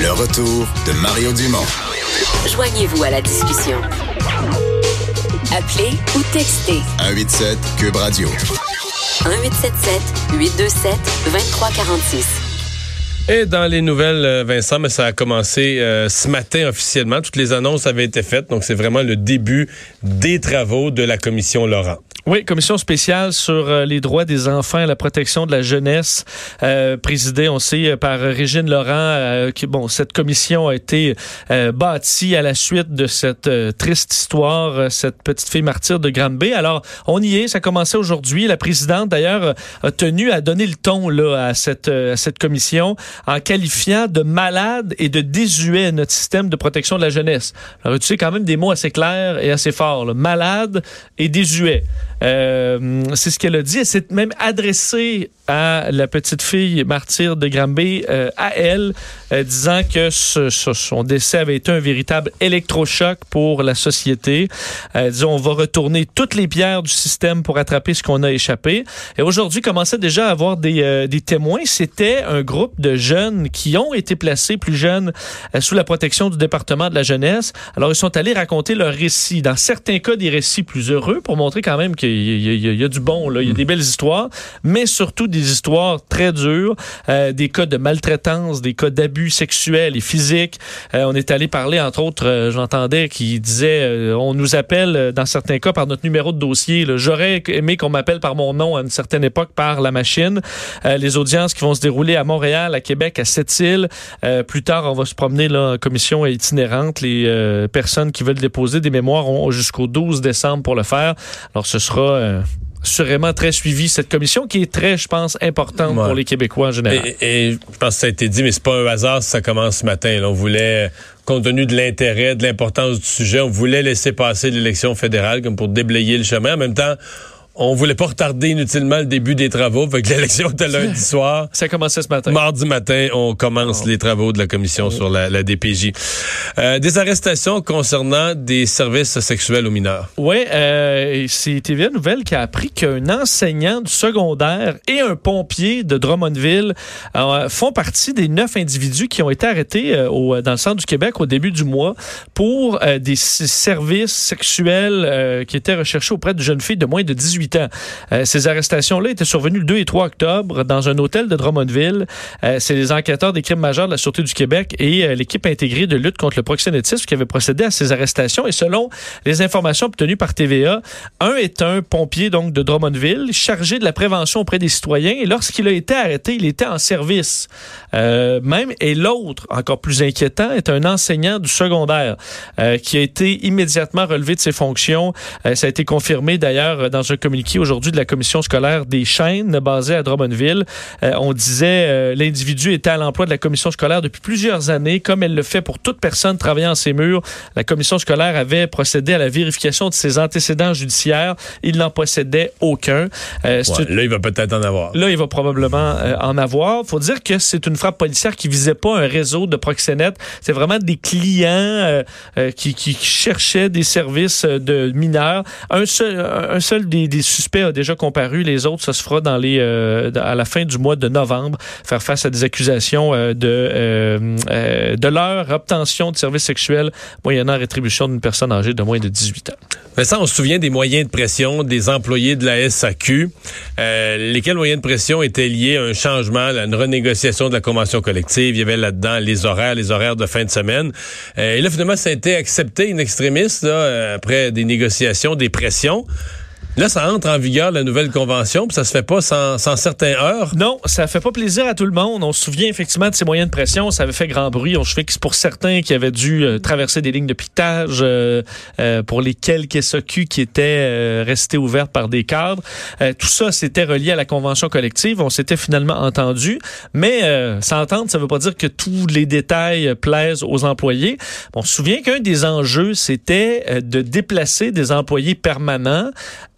Le retour de Mario Dumont. Joignez-vous à la discussion. Appelez ou textez 187 Cube Radio. 1877 827 2346. Et dans les nouvelles, euh, Vincent, mais ça a commencé euh, ce matin officiellement. Toutes les annonces avaient été faites, donc c'est vraiment le début des travaux de la commission Laurent. Oui, commission spéciale sur euh, les droits des enfants et la protection de la jeunesse, euh, présidée, on sait, par Régine Laurent. Euh, qui, bon, cette commission a été bâtie à la suite de cette triste histoire, cette petite fille martyre de Granby. Alors, on y est, ça a commencé aujourd'hui. La présidente, d'ailleurs, a tenu à donner le ton là à cette à cette commission en qualifiant de malade et de désuet notre système de protection de la jeunesse. Alors, tu sais quand même des mots assez clairs et assez forts. Là. Malade et désuet. Euh, c'est ce qu'elle a dit. Elle s'est même adressée à la petite fille martyre de Granby, euh, à elle, euh, disant que son décès avait été un véritable électrochoc pour la société. Euh, disons, on va retourner toutes les pierres du système pour attraper ce qu'on a échappé. Et aujourd'hui, commençait déjà à avoir des, des témoins. C'était un groupe de jeunes qui ont été placés, plus jeunes, sous la protection du département de la jeunesse. Alors, ils sont allés raconter leur récit. Dans certains cas, des récits plus heureux pour montrer quand même qu'il il y, a du bon, il y a des belles histoires, mais surtout des histoires très dures, euh, des cas de maltraitance, des cas d'abus sexuels et physiques. Euh, on est allé parler, entre autres, euh, j'entendais qui disait, on nous appelle dans certains cas par notre numéro de dossier. J'aurais aimé qu'on m'appelle par mon nom à une certaine époque par la machine. les audiences qui vont se dérouler à Montréal, à Québec, à Sept-Îles. plus tard, on va se promener là, en commission itinérante. Les personnes qui veulent déposer des mémoires ont jusqu'au 12 décembre pour le faire. Alors, ce sera euh, sûrement très suivi cette commission qui est très, je pense, importante pour les Québécois en général. Et, je pense que ça a été dit, mais c'est pas un hasard si ça commence ce matin. On voulait, compte tenu de l'intérêt, de l'importance du sujet, on voulait laisser passer l'élection fédérale comme pour déblayer le chemin. En même temps, on voulait pas retarder inutilement le début des travaux. Fait que l'élection était lundi soir. Ça a commencé ce matin. Mardi matin, on commence oh. les travaux de la commission sur la, la DPJ. Euh, des arrestations concernant des services sexuels aux mineurs. Oui, euh, c'est TVA Nouvelle qui a appris qu'un enseignant du secondaire et un pompier de Drummondville euh, font partie des neuf individus qui ont été arrêtés au, dans le centre du Québec au début du mois pour des services sexuels qui étaient recherchés auprès de jeunes filles de moins de 18 euh, ces arrestations-là étaient survenues le 2 et 3 octobre dans un hôtel de Drummondville. Euh, c'est les enquêteurs des crimes majeurs de la Sûreté du Québec et euh, l'équipe intégrée de lutte contre le proxénétisme qui avait procédé à ces arrestations. Et selon les informations obtenues par TVA, un est un pompier donc de Drummondville chargé de la prévention auprès des citoyens et lorsqu'il a été arrêté, il était en service même. Et l'autre, encore plus inquiétant, est un enseignant du secondaire qui a été immédiatement relevé de ses fonctions. ça a été confirmé d'ailleurs dans un communiqué aujourd'hui de la commission scolaire des chaînes basée à Drummondville. Euh, on disait euh, l'individu était à l'emploi de la commission scolaire depuis plusieurs années, comme elle le fait pour toute personne travaillant en ces murs. La commission scolaire avait procédé à la vérification de ses antécédents judiciaires. Il n'en possédait aucun. Euh, là, il va peut-être en avoir. Là, il va probablement en avoir. faut dire que c'est une frappe policière qui visait pas un réseau de proxénètes. C'est vraiment des clients qui, qui, cherchaient des services de mineurs. Un seul, un seul des, des suspect a déjà comparu. Les autres, ça se fera dans les, euh, à la fin du mois de novembre, faire face à des accusations euh, de, euh, de leur obtention de services sexuels moyennant rétribution d'une personne âgée de moins de 18 ans. ça, on se souvient des moyens de pression des employés de la SAQ. lesquels moyens de pression étaient liés à un changement, à une renégociation de la convention collective. Il y avait là-dedans les horaires, les horaires de fin de semaine. et là, finalement, ça a été accepté in extremis, là, après des négociations, des pressions. Là, ça entre en vigueur, la nouvelle convention, puis ça se fait pas sans, sans certains heures. Non, ça fait pas plaisir à tout le monde. On se souvient effectivement de ces moyens de pression. Ça avait fait grand bruit. On se fait que c'est pour certains qui avaient dû euh, traverser des lignes de piquetage, euh, euh, pour les quelques SOQ qui étaient euh, restés ouvertes par des cadres. Euh, tout ça, c'était relié à la convention collective. On s'était finalement entendu. Mais s'entendre, ça veut pas dire que tous les détails plaisent aux employés. On se souvient qu'un des enjeux, c'était de déplacer des employés permanents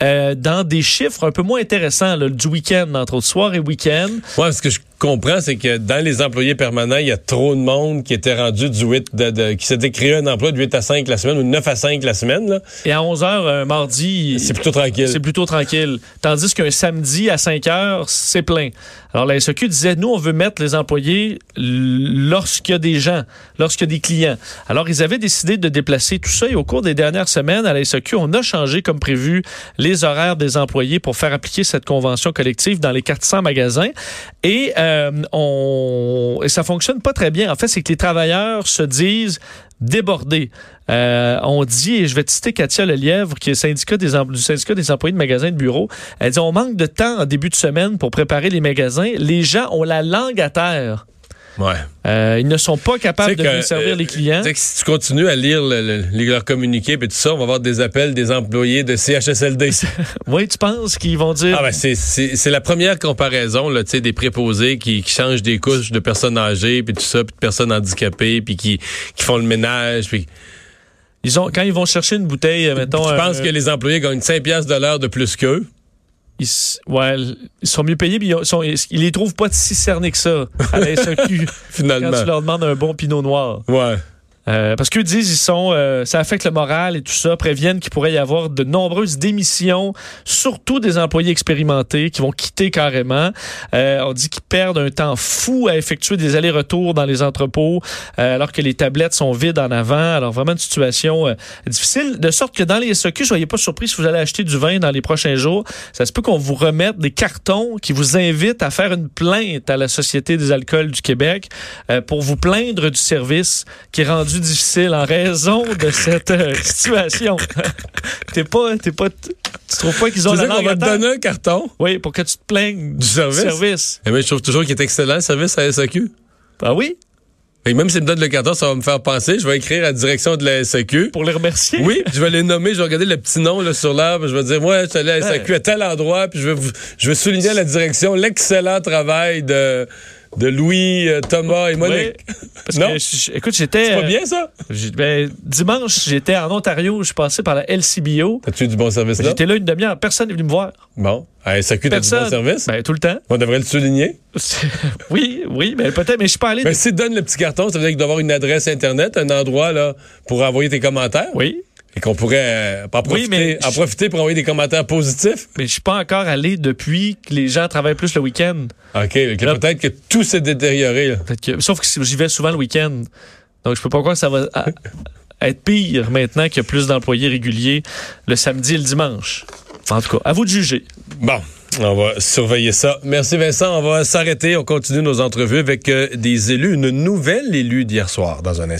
euh, dans des chiffres un peu moins intéressants, là, du week-end, entre soir et week-end. Ouais, ce que je comprends, c'est que dans les employés permanents, il y a trop de monde qui était rendu du 8, de, de- qui s'était créé un emploi de 8 à 5 la semaine ou de 9 à 5 la semaine. là. Et à 11 h un mardi, C'est plutôt tranquille. c'est plutôt tranquille. Tandis qu'un samedi à 5 heures, c'est plein. Alors la SEQ disait, nous, on veut mettre les employés lorsqu'il y a des gens, lorsqu'il y a des clients. Alors ils avaient décidé de déplacer tout ça et au cours des dernières semaines, à la SEQ, on a changé comme prévu les horaires des employés pour faire appliquer cette convention collective dans les 400 magasins. Et, euh, on, et ça fonctionne pas très bien. En fait, c'est que les travailleurs se disent débordés. Euh, on dit, et je vais te citer Katia Lelièvre, qui est syndicat des du syndicat des employés de magasins de bureaux, elle dit, on manque de temps en début de semaine pour préparer les magasins. Les gens ont la langue à terre. Ouais. Euh, ils ne sont pas capables de que, servir euh, les clients. que si tu continues à lire le, le- communiqués et tout ça, on va avoir des appels des employés de CHSLD. Oui, tu penses qu'ils vont dire... Ah ben c'est la première comparaison là, tu sais des préposés qui, qui changent des couches de personnes âgées puis tout ça, puis de personnes handicapées puis qui qui font le ménage puis Ils ont, quand ils vont chercher une bouteille, euh, mettons... je pense que les employés gagnent 5 piastres de l'heure de plus qu'eux? Ils, ouais, ils sont mieux payés, mais ils, sont- ils les trouvent pas si cernés que ça à la SEQ Finalement. quand tu leur demandes un bon pinot noir. Ouais. Euh, parce qu'eux disent ils sont euh, ça affecte le moral et tout ça, préviennent qu'il pourrait y avoir de nombreuses démissions, surtout des employés expérimentés qui vont quitter carrément. Euh, on dit qu'ils perdent un temps fou à effectuer des allers-retours dans les entrepôts euh, alors que les tablettes sont vides en avant. Alors vraiment une situation euh, difficile, de sorte que dans les SEQ, soyez pas surpris si vous allez acheter du vin dans les prochains jours. Ça se peut qu'on vous remette des cartons qui vous invitent à faire une plainte à la Société des alcools du Québec euh, pour vous plaindre du service qui est rendu difficile en raison de cette euh, situation. t'es pas, t'es pas, tu trouves pas qu'ils ont la langue va à te donner un carton? Oui, pour que tu te plaignes du service? service. Eh bien, je trouve toujours qu'il est excellent le service à SAQ. Ah oui? Et même s'il me donne le carton, ça va me faire penser. Je vais écrire à la direction de la SAQ. Pour les remercier. Oui, je vais les nommer, je vais regarder le petit nom là, sur l'arbre, je vais dire, moi, je suis allé à SAQ à tel endroit, puis je vais, je vais souligner à la direction l'excellent travail de, de Louis, euh, Thomas et Monique. Oui, parce Non? que, je- écoute, j'étais. C'est pas euh, bien, ça? j'ai- ben, dimanche, j'étais en Ontario, je suis passé par la LCBO. As-tu eu du bon service là? J'étais là une demi-heure, personne n'est venu me voir. Bon. À SAQ, t'as du bon service? Ben, tout le temps. On devrait le souligner. oui, oui, mais peut-être, mais je suis pas allé. Mais si tu donnes le petit carton, ça veut dire qu'il doit avoir une adresse Internet, un endroit là pour envoyer tes commentaires. Oui, Et qu'on pourrait euh, en, profiter, Oui, mais en je- profiter pour envoyer des commentaires positifs? mais je suis pas encore allé depuis que les gens travaillent plus le week-end. OK. Peut-être que tout s'est détérioré. là. Que- sauf que j'y vais souvent le week-end. Donc, je peux pas croire que ça va à- être pire maintenant qu'il y a plus d'employés réguliers le samedi et le dimanche. En tout cas, à vous de juger. Bon, on va surveiller ça. Merci Vincent. On va s'arrêter. On continue nos entrevues avec euh, des élus, une nouvelle élue d'hier soir dans un instant.